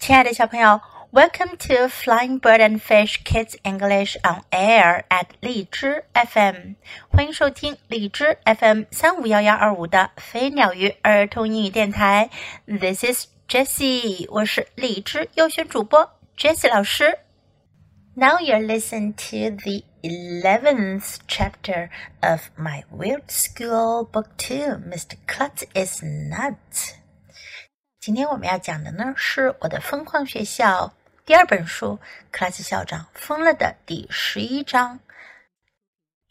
亲爱的小朋友，Welcome to Flying Bird and Fish Kids English on Air at 荔枝 FM，欢迎收听荔枝 FM 三五幺幺二五的飞鸟鱼儿童英语电台。This is Jessie，我是荔枝优选主播 Jessie 老师。Now you're listening to the eleventh chapter of my Weird School Book Two. Mr. Klutz is nuts. 今天我们要讲的呢，是我的疯狂学校第二本书《克拉斯校长疯了》的第十一章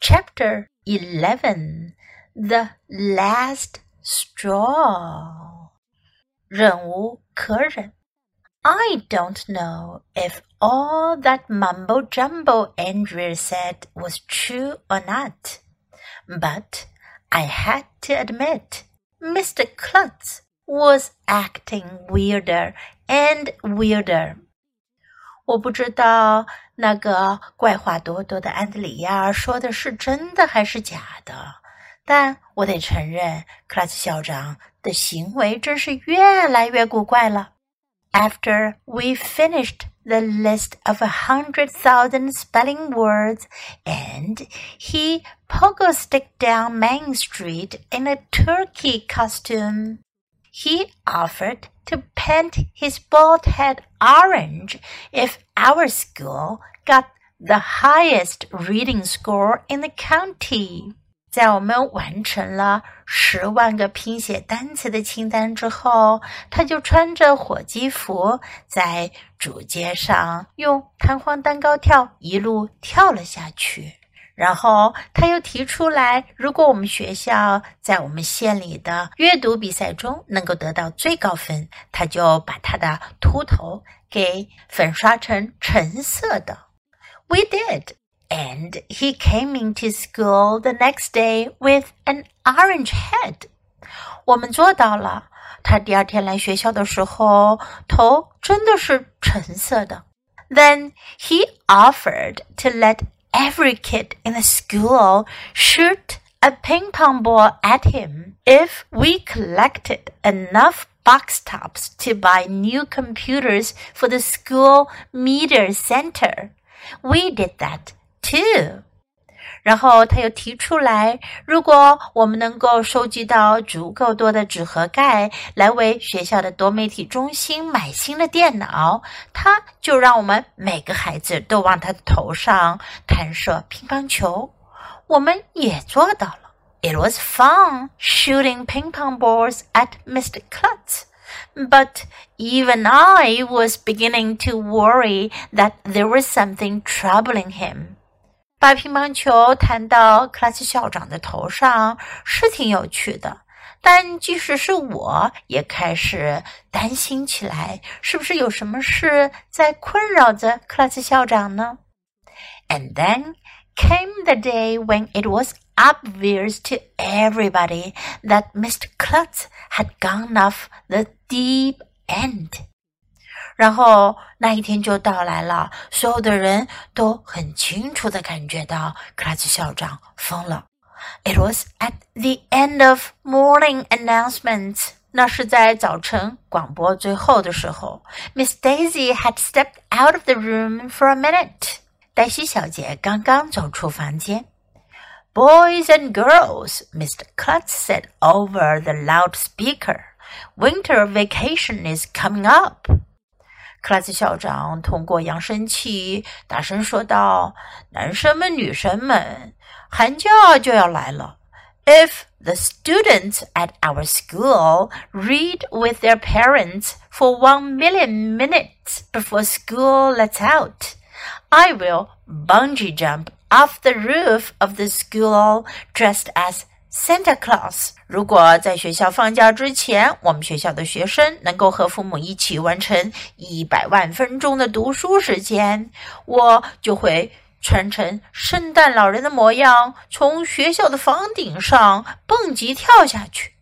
，Chapter Eleven The Last Straw，忍无可忍。I don't know if all that mumbo jumbo Andrea said was true or not, but I had to admit Mr. Klutz was acting weirder and weirder. 我不知道那个怪话多多的安德里亚说的是真的还是假的，但我得承认，克拉斯校长的行为真是越来越古怪了。After we finished the list of a hundred thousand spelling words, and he pogo stick down Main Street in a turkey costume he offered to paint his bald head orange if our school got the highest reading score in the county. 在我们完成了十万个拼写单词的清单之后，他就穿着火鸡服，在主街上用弹簧蛋糕跳一路跳了下去。 然后他又提出来，如果我们学校在我们县里的阅读比赛中能够得到最高分，他就把他的秃头给粉刷成橙色的。We did, and he came into school the next day with an orange head. 我们做到了。他第二天来学校的时候，头真的是橙色的。Then he offered to let every kid in the school shoot a ping pong ball at him if we collected enough box tops to buy new computers for the school media center. We did that too. 然后他又提出来，如果我们能够收集到足够多的纸盒盖，来为学校的多媒体中心买新的电脑，他就让我们每个孩子都往他的头上弹射乒乓球。我们也做到了。It was fun shooting ping pong balls at Mr. Klutz. But even I was beginning to worry that there was something troubling him. 把乒乓球弹到克拉斯校长的头上是挺有趣的，但即使是我也开始担心起来，是不是有什么事在困扰着克拉斯校长呢？And then came the day when it was obvious to everybody that Mr. Klutz had gone off the deep end. 然后那一天就到来了，所有的人都很清楚的感觉到克拉斯校长疯了。It was at the end of morning announcements。那是在早晨广播最后的时候。Miss Daisy had stepped out of the room for a minute。黛西小姐刚刚走出房间。Boys and girls, Mr. Klutz said over the loudspeaker. Winter vacation is coming up. 克拉斯校长通过扬声器大声说道：“男生们、女生们，寒假就要来了。If the students at our school read with their parents for one million minutes before school lets out, I will bungee jump off the roof of the school dressed as Santa Claus，如果在学校放假之前，我们学校的学生能够和父母一起完成一百万分钟的读书时间，我就会穿成圣诞老人的模样，从学校的房顶上蹦极跳下去。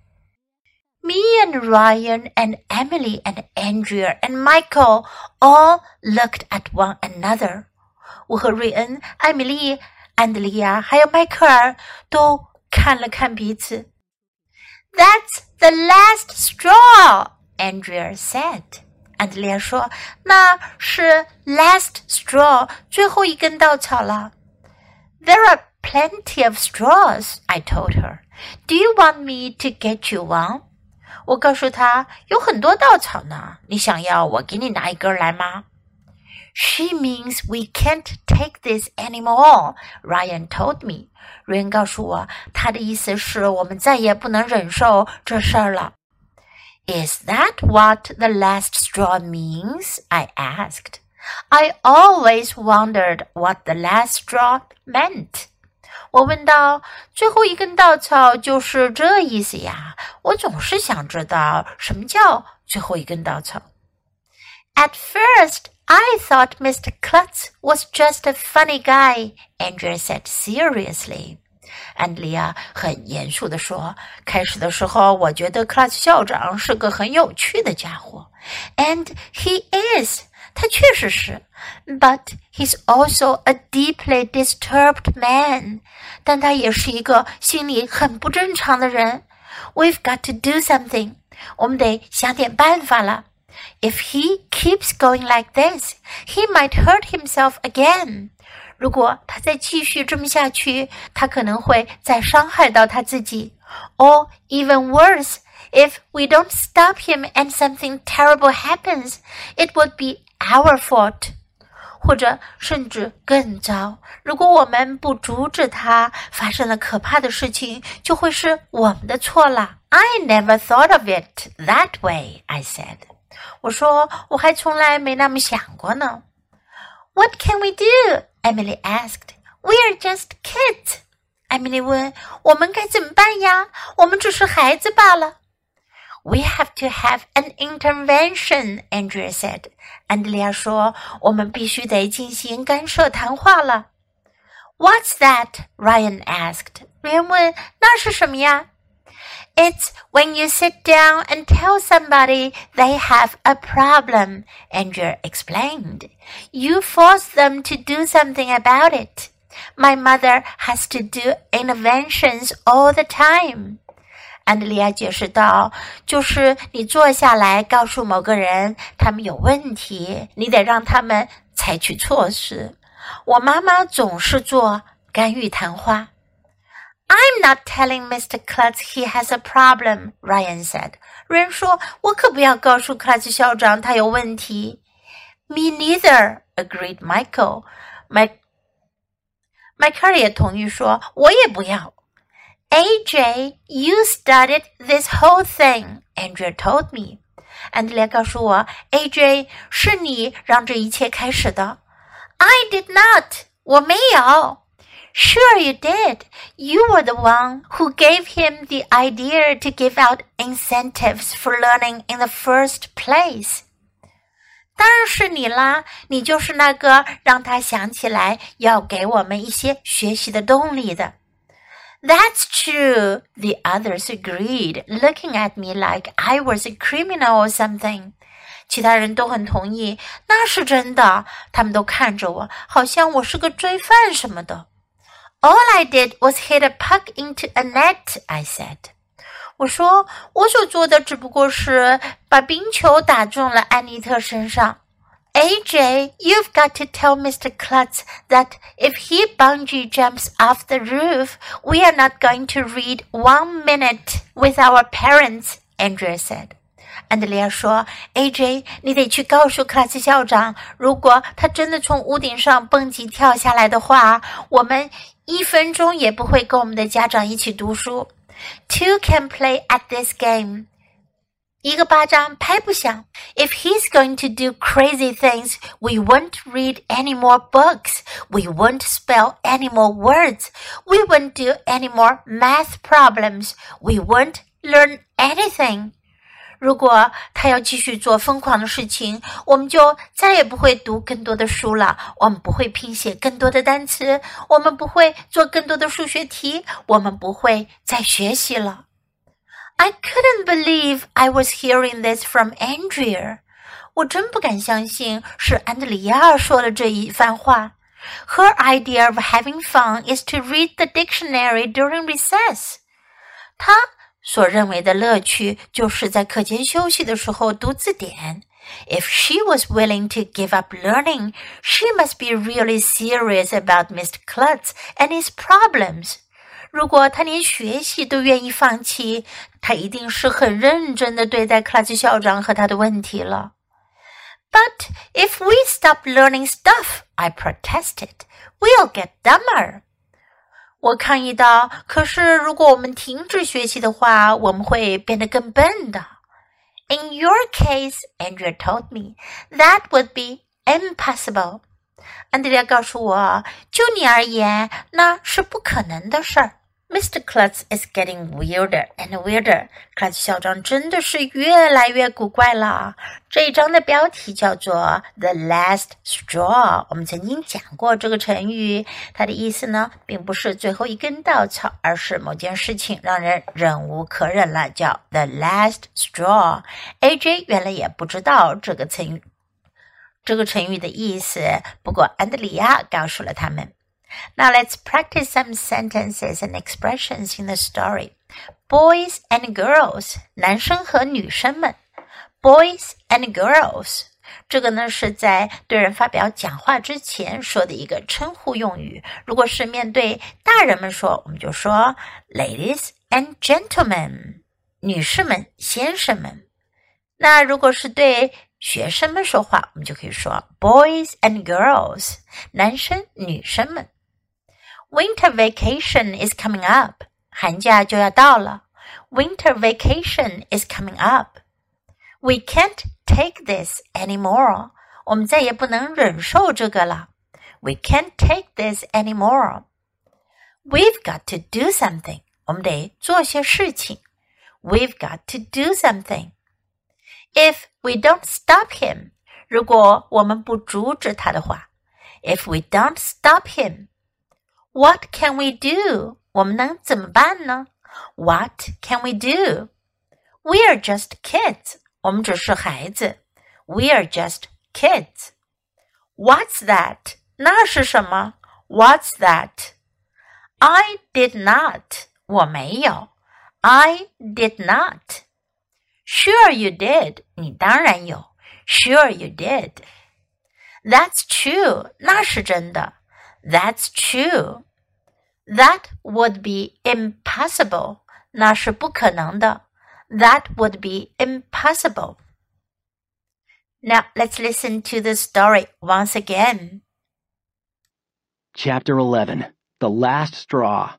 Me and Ryan and Emily and Andrea and Michael all looked at one another。我和瑞恩、艾米丽、安德利亚还有迈克尔都。 看了看彼此。That's the last straw, Andrea said. 安德烈亚说：“那是 last straw，最后一根稻草了。” There are plenty of straws, I told her. Do you want me to get you one? 我告诉他有很多稻草呢，你想要我给你拿一根来吗 ？She means we can't take this anymore. Ryan told me. Ryan 告诉我，他的意思是我们再也不能忍受这事儿了。is that what the last straw means? I asked. I always wondered what the last straw meant. 我问道：“最后一根稻草就是这意思呀？”我总是想知道什么叫最后一根稻草。At first, I thought Mr. Klutz was just a funny guy, Andrea said seriously. 安迪亚很严肃地说：“开始的时候，我觉得克拉斯校长是个很有趣的家伙，and he is，他确实是。But he's also a deeply disturbed man，但他也是一个心里很不正常的人。We've got to do something，我们得想点办法了。 ” If he keeps going like this, he might hurt himself again。”如果他再继续这么下去，他可能会再伤害到他自己。Or even worse, if we don't stop him and something terrible happens, it would be our fault. 或者甚至更糟，如果我们不阻止他，发生了可怕的事情，就会是我们的错了。I never thought of it that way, I said. 我说我还从来没那么想过呢。What can we do? Emily asked. We're just kids. Emily 问：“我们该怎么办呀？我们只是孩子罢了。” We have to have an intervention, Andrea said. 安德利亚说：“我们必须得进行干涉谈话了。” What's that? Ryan asked. 瑞问：“那是什么呀？” It's when you sit down and tell somebody they have a problem, Andrew explained. You force them to do something about it. My mother has to do interventions all the time. 安德利亚解释道：“就是你坐下来告诉某个人他们有问题，你得让他们采取措施。我妈妈总是做干预谈话。” I'm not telling Mr. Klutz he has a problem, Ryan said. 人说：“我可不要告诉克拉兹校长他有问题。” Me neither, agreed Michael. 迈迈克尔也同意说：“我也不要。” AJ, you started this whole thing, Andrea told me. 安德烈告诉我，AJ 是你让这一切开始的。I did not，我没有。 Sure, you did. You were the one who gave him the idea to give out incentives for learning in the first place. 当然是你啦，你就是那个让他想起来要给我们一些学习的动力的。That's true, the others agreed, looking at me like I was a criminal or something. 其他人都很同意，那是真的。他们都看着我，好像我是个罪犯什么的。 all I did was hit a puck into a net, I said. 我说，我所做的只不过是把冰球打中了安妮特身上。AJ, you've got to tell Mr. Klutz that if he bungee jumps off the roof, we are not going to read one minute with our parents, Andrea said. 安德烈亚说：“A.J.，你得去告诉克拉斯校长，如果他真的从屋顶上蹦极跳下来的话，我们 一分钟也不会跟我们的家长一起读书。Two can play at this game。一个巴掌拍不响。If he's going to do crazy things, we won't read any more books. We won't spell any more words. We won't do any more math problems. We won't learn anything. 如果他要继续做疯狂的事情，我们就再也不会读更多的书了。我们不会拼写更多的单词，我们不会做更多的数学题，我们不会再学习了。I couldn't believe I was hearing this from Andrea。我真不敢相信是安德里亚说的这一番话。Her idea of having fun is to read the dictionary during recess。她。所认为的乐趣就是在课间休息的时候读字典。 If she was willing to give up learning, she must be really serious about Mr. Klutz and his problems. 如果他连学习都愿意放弃，他一定是很认真的对待克拉兹校长和他的问题了。But if we stop learning stuff, I protested, we'll get dumber. 我抗议道：“可是如果我们停止学习的话，我们会变得更笨的。” In your case, Andrea told me that would be impossible. 安德烈告诉我，就你而言，那是不可能的事儿。Mr. Klutz is getting weirder and weirder。Clutz 校长真的是越来越古怪了。这一章的标题叫做 "The Last Straw"。我们曾经讲过这个成语，它的意思呢，并不是最后一根稻草，而是某件事情让人忍无可忍了，叫 "The Last Straw"。AJ 原来也不知道这个成语，这个成语的意思，不过安德里亚告诉了他们。Now let's practice some sentences and expressions in the story. Boys and girls，男生和女生们。Boys and girls，这个呢是在对人发表讲话之前说的一个称呼用语。如果是面对大人们说，我们就说 ladies and gentlemen，女士们、先生们。那如果是对学生们说话，我们就可以说 boys and girls，男生、女生们。 Winter vacation is coming up. 寒假就要到了。Winter vacation is coming up. We can't take this anymore. 我们再也不能忍受这个了。We can't take this anymore. We've got to do something. 我们得做些事情。We've got to do something. If we don't stop him, 如果我们不阻止他的话，If we don't stop him, what can we do? 我们能怎么办呢？What can we do? We are just kids. 我们只是孩子。We are just kids. What's that? 那是什么？What's that? I did not. 我没有。I did not. Sure you did. 你当然有。Sure you did. That's true. 那是真的。 that's true. That would be impossible. 那是不可能的。That would be impossible. Now let's listen to the story once again. Chapter 11 The Last Straw.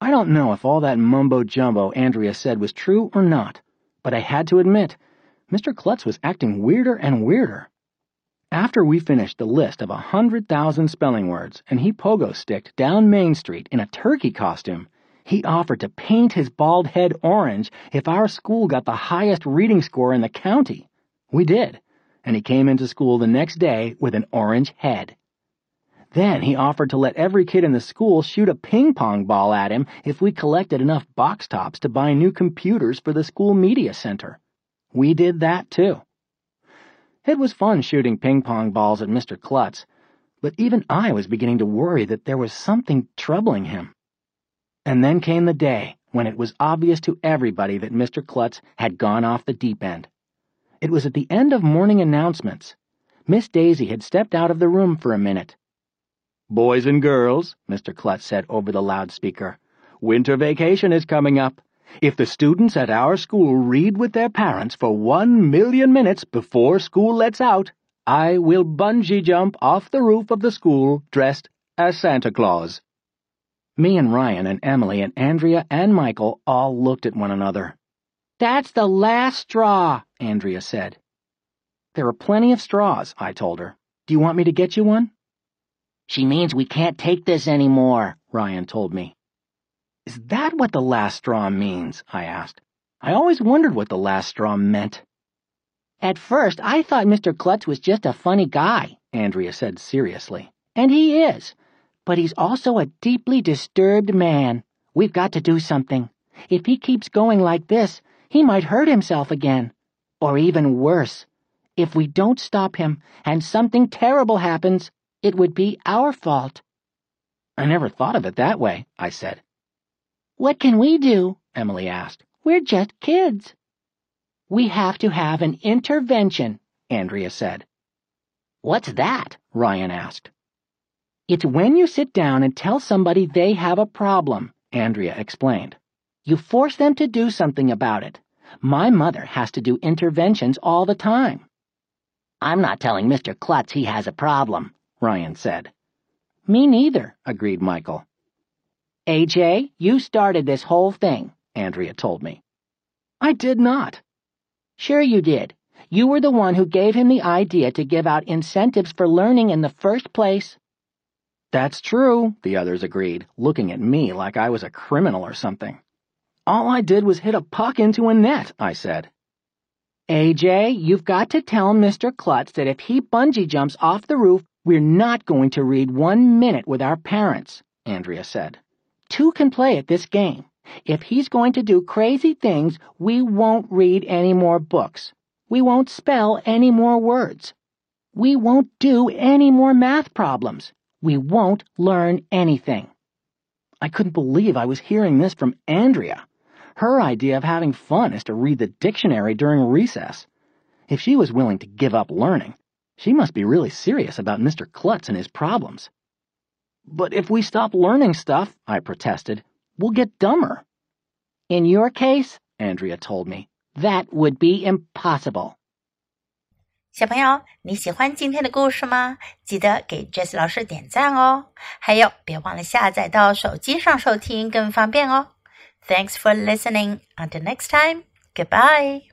I don't know if all that mumbo jumbo Andrea said was true or not, but I had to admit, Mr. Klutz was acting weirder and weirder. After we finished the list of a hundred thousand spelling words and he pogo sticked down Main Street in a turkey costume, he offered to paint his bald head orange if our school got the highest reading score in the county. We did, and he came into school the next day with an orange head. Then he offered to let every kid in the school shoot a ping pong ball at him if we collected enough box tops to buy new computers for the school media center. We did that too. It was fun shooting ping pong balls at Mr. Klutz, but even I was beginning to worry that there was something troubling him. And then came the day when it was obvious to everybody that Mr. Klutz had gone off the deep end. It was at the end of morning announcements. Miss Daisy had stepped out of the room for a minute. Boys and girls, Mr. Klutz said over the loudspeaker, winter vacation is coming up. If the students at our school read with their parents for one million minutes before school lets out, I will bungee jump off the roof of the school dressed as Santa Claus. Me and Ryan and Emily and Andrea and Michael all looked at one another. That's the last straw, Andrea said. There are plenty of straws, I told her. Do you want me to get you one? She means we can't take this anymore, Ryan told me. Is that what the last straw means? I asked. I always wondered what the last straw meant. At first, I thought Mr. Klutz was just a funny guy, Andrea said seriously. And he is. But he's also a deeply disturbed man. We've got to do something. If he keeps going like this, he might hurt himself again. Or even worse. If we don't stop him and something terrible happens, it would be our fault. I never thought of it that way, I said. What can we do? Emily asked. We're just kids. We have to have an intervention, Andrea said. What's that? Ryan asked. It's when you sit down and tell somebody they have a problem, Andrea explained. You force them to do something about it. My mother has to do interventions all the time. I'm not telling Mr. Klutz he has a problem, Ryan said. Me neither, agreed Michael. AJ, you started this whole thing, Andrea told me. I did not. Sure you did. You were the one who gave him the idea to give out incentives for learning in the first place. That's true, the others agreed, looking at me like I was a criminal or something. All I did was hit a puck into a net, I said. AJ, you've got to tell Mr. Klutz that if he bungee jumps off the roof, we're not going to read one minute with our parents, Andrea said. Two can play at this game. If he's going to do crazy things, we won't read any more books. We won't spell any more words. We won't do any more math problems. We won't learn anything. I couldn't believe I was hearing this from Andrea. Her idea of having fun is to read the dictionary during recess. If she was willing to give up learning, she must be really serious about Mr. Klutz and his problems. But if we stop learning stuff, I protested, we'll get dumber. In your case, Andrea told me, that would be impossible. 小朋友，你喜欢今天的故事吗？记得给 Jess 老师点赞哦！还有，别忘了下载到手机上收听，更方便哦。Thanks for listening. Until next time. Goodbye.